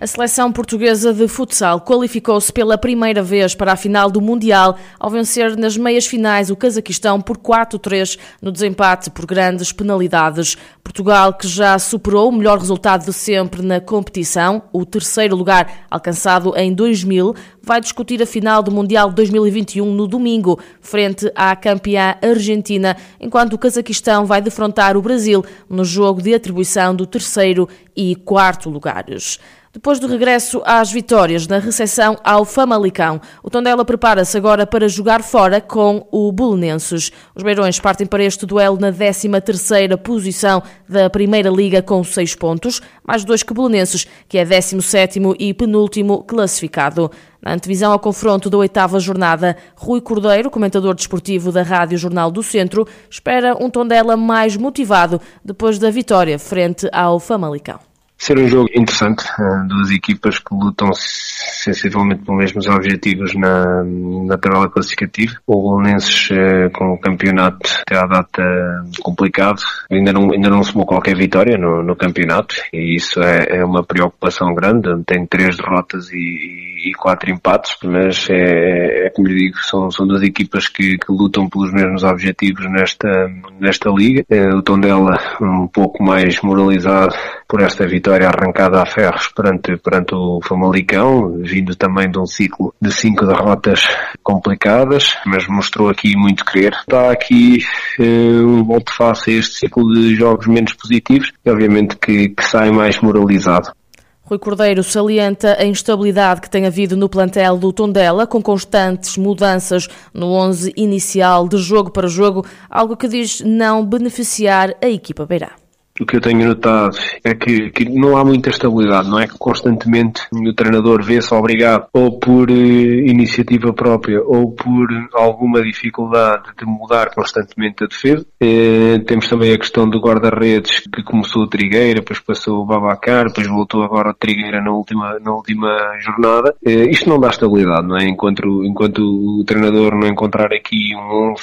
A seleção portuguesa de futsal qualificou-se pela primeira vez para a final do Mundial ao vencer nas meias finais o Cazaquistão por 4-3 no desempate por grandes penalidades. Portugal, que já superou o melhor resultado de sempre na competição, o terceiro lugar alcançado em 2000, vai discutir a final do Mundial 2021 no domingo, frente à campeã Argentina, enquanto o Cazaquistão vai defrontar o Brasil no jogo de atribuição do terceiro e quarto lugares. Depois do regresso às vitórias na recepção ao Famalicão, o Tondela prepara-se agora para jogar fora com o Belenenses. Os Beirões partem para este duelo na 13ª posição da Primeira Liga com 6 pontos, mais dois que Belenenses, que é 17º e penúltimo classificado. Na antevisão ao confronto da oitava jornada, Rui Cordeiro, comentador desportivo da Rádio Jornal do Centro, espera um Tondela mais motivado depois da vitória frente ao Famalicão ser um jogo interessante, eh, duas equipas que lutam sensivelmente pelos mesmos objetivos na, na tabela classificativa. O Bolonenses eh, com o campeonato até à data complicado, ainda não, ainda não somou qualquer vitória no, no campeonato e isso é, é, uma preocupação grande, tem três derrotas e, e quatro empates, mas é, é, é como lhe digo, são, são duas equipas que, que, lutam pelos mesmos objetivos nesta, nesta liga. Eh, o Tondela um pouco mais moralizado por esta vitória arrancada a ferros perante, perante o Famalicão, vindo também de um ciclo de cinco derrotas complicadas, mas mostrou aqui muito querer. Está aqui uh, um volto face a este ciclo de jogos menos positivos e obviamente que, que sai mais moralizado. Rui Cordeiro salienta a instabilidade que tem havido no plantel do Tondela, com constantes mudanças no 11 inicial de jogo para jogo, algo que diz não beneficiar a equipa beirá o que eu tenho notado é que, que, não há muita estabilidade, não é que constantemente o treinador vê-se obrigado ou por uh, iniciativa própria ou por alguma dificuldade de mudar constantemente a defesa. Uh, temos também a questão do guarda-redes que começou o Trigueira, depois passou o Babacar, depois voltou agora o Trigueira na última, na última jornada. Uh, isto não dá estabilidade, não é? Enquanto, enquanto o treinador não encontrar aqui um 11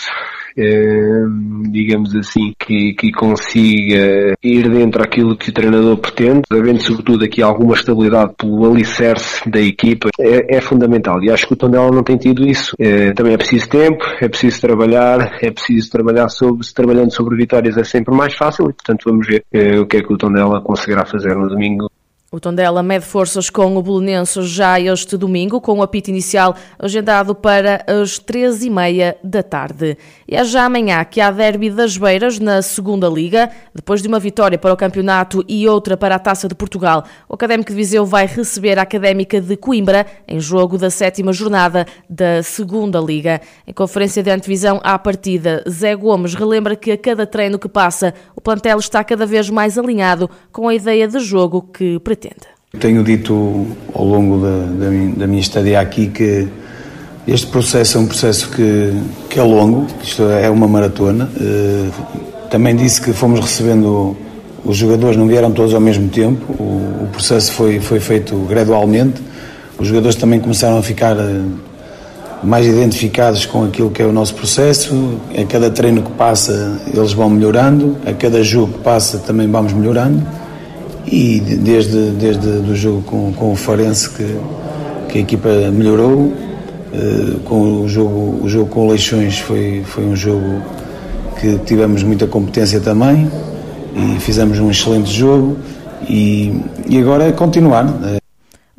digamos assim, que, que consiga ir dentro daquilo que o treinador pretende, havendo sobretudo aqui alguma estabilidade pelo alicerce da equipa, é, é fundamental. E acho que o Tondela não tem tido isso. É, também é preciso tempo, é preciso trabalhar, é preciso trabalhar sobre, se trabalhando sobre vitórias é sempre mais fácil e portanto vamos ver é, o que é que o Tondela conseguirá fazer no domingo o Tondela mede forças com o Bolonenses já este domingo, com o apito inicial agendado para as três e meia da tarde. E é já amanhã que há derby das Beiras na segunda Liga. Depois de uma vitória para o campeonato e outra para a Taça de Portugal, o Académico de Viseu vai receber a Académica de Coimbra em jogo da sétima jornada da segunda Liga. Em conferência de antevisão à partida, Zé Gomes relembra que a cada treino que passa, plantel está cada vez mais alinhado com a ideia de jogo que pretende. Tenho dito ao longo da, da, minha, da minha estadia aqui que este processo é um processo que, que é longo, isto é uma maratona. Eh, também disse que fomos recebendo os jogadores, não vieram todos ao mesmo tempo, o, o processo foi, foi feito gradualmente. Os jogadores também começaram a ficar eh, mais identificados com aquilo que é o nosso processo. A cada treino que passa, eles vão melhorando, a cada jogo que passa, também vamos melhorando. E desde, desde do jogo com, com o Farense que, que a equipa melhorou, uh, com o jogo, o jogo com o Leixões foi, foi um jogo que tivemos muita competência também. E fizemos um excelente jogo. E, e agora é continuar.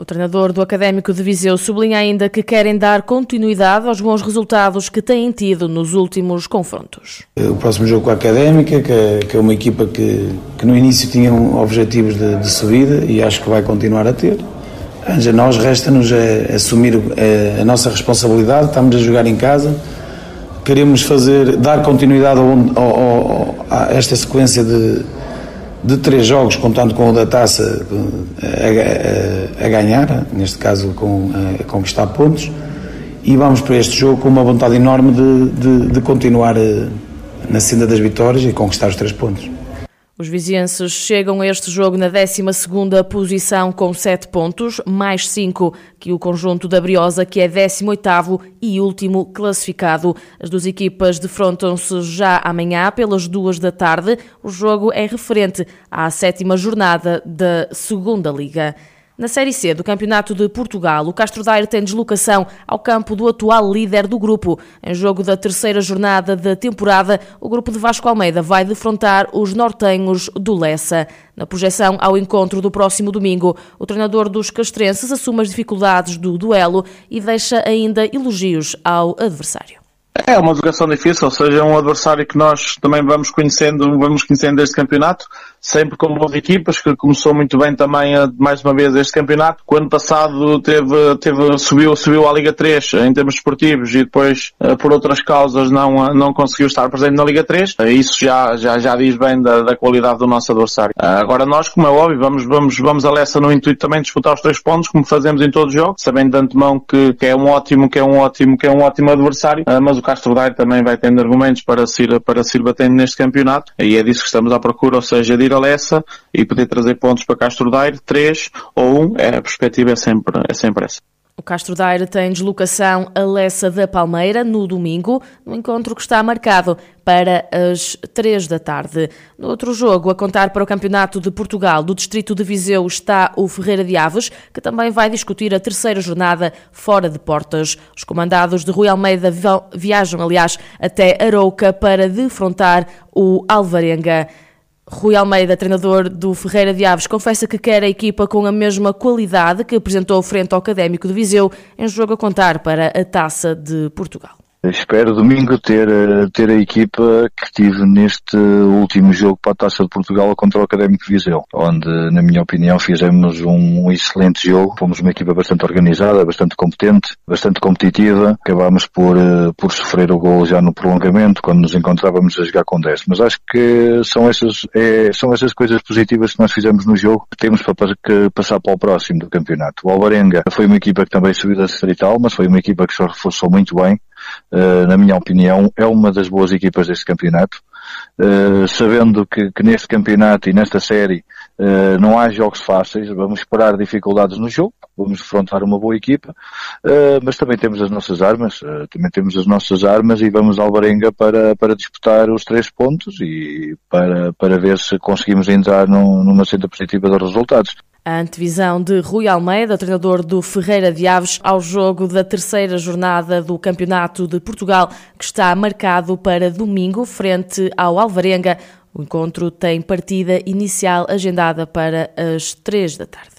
O treinador do Académico de Viseu sublinha ainda que querem dar continuidade aos bons resultados que têm tido nos últimos confrontos. O próximo jogo com a Académica, que é, que é uma equipa que, que no início tinha objetivos de, de, subida e acho que vai continuar a ter. A nós resta-nos é, assumir é, a nossa responsabilidade, estamos a jogar em casa, queremos fazer, dar continuidade ao, ao, ao, a esta sequência de de três jogos, contando com o da taça a, a, a ganhar, neste caso com, a, conquistar pontos, e vamos para este jogo com uma vontade enorme de, de, de continuar eh, na senda das vitórias e conquistar os três pontos. Os vizienses chegam a este jogo na 12ª posição com 7 pontos, mais 5 que o conjunto da Briosa, que é 18º e último classificado. As duas equipas defrontam-se já amanhã pelas duas da tarde. O jogo é referente à sétima jornada da Segunda Liga. Na Série C do Campeonato de Portugal, o Castro Daire tem deslocação ao campo do atual líder do grupo. Em jogo da terceira jornada da temporada, o grupo de Vasco Almeida vai defrontar os nortenhos do Lessa. Na projeção ao encontro do próximo domingo, o treinador dos castrenses assume as dificuldades do duelo e deixa ainda elogios ao adversário. É uma jogação difícil, ou seja, é um adversário que nós também vamos conhecendo, vamos conhecendo este campeonato, sempre com boas equipas, que começou muito bem também mais uma vez este campeonato. O ano passado teve, teve, subiu, subiu à Liga 3 em termos esportivos e depois eh, por outras causas não, eh, não conseguiu estar presente na Liga 3. Eh, isso já, já, já diz bem da, da qualidade do nosso adversário. Agora nós, como é óbvio, vamos, vamos, vamos a Lessa no intuito também de disputar os três pontos, como fazemos em todos os jogos, sabendo de antemão que, que é um ótimo, que é um ótimo, que é um ótimo adversário, mas o Castro Daire também vai tendo argumentos para se ir, para se ir batendo neste campeonato, e é disso que estamos à procura, ou seja, de ir a Lessa e poder trazer pontos para Castro Daire, três ou um, é, a perspectiva é sempre, é sempre essa. O Castro Daire tem deslocação a Lessa da Palmeira no domingo, no encontro que está marcado para as três da tarde. No outro jogo, a contar para o Campeonato de Portugal do Distrito de Viseu está o Ferreira de Aves, que também vai discutir a terceira jornada fora de portas. Os comandados de Rui Almeida viajam, aliás, até Arouca para defrontar o Alvarenga. Rui Almeida, treinador do Ferreira de Aves, confessa que quer a equipa com a mesma qualidade que apresentou frente ao Académico de Viseu em jogo a contar para a Taça de Portugal. Espero domingo ter, eh, ter a equipa que tive neste último jogo para a Taça de Portugal contra o Académico Viseu, onde, na minha opinião, fizemos um excelente jogo. Fomos uma equipa bastante organizada, bastante competente, bastante competitiva. Acabámos por, eh, por sofrer o gol já no prolongamento, quando nos encontrávamos a jogar com 10. Mas acho que são essas, é, são essas coisas positivas que nós fizemos no jogo que temos para que passar para o próximo do campeonato. O Alvarenga foi uma equipa que também subiu da Distrital, mas foi uma equipa que se reforçou muito bem na minha opinião, é uma das boas equipas deste campeonato. Uh, sabendo que, que, neste campeonato e nesta série uh, não há jogos fáceis, vamos esperar dificuldades no jogo, vamos enfrentar uma boa equipa, mas também temos as nossas armas, também temos as nossas armas e vamos ao Barenga para, para disputar os três pontos e para, para ver se conseguimos entrar num, numa senda positiva dos resultados. A antevisão de Rui Almeida, treinador do Ferreira de Aves, ao jogo da terceira jornada do Campeonato de Portugal, que está marcado para domingo, frente ao Alvarenga. O encontro tem partida inicial agendada para as três da tarde.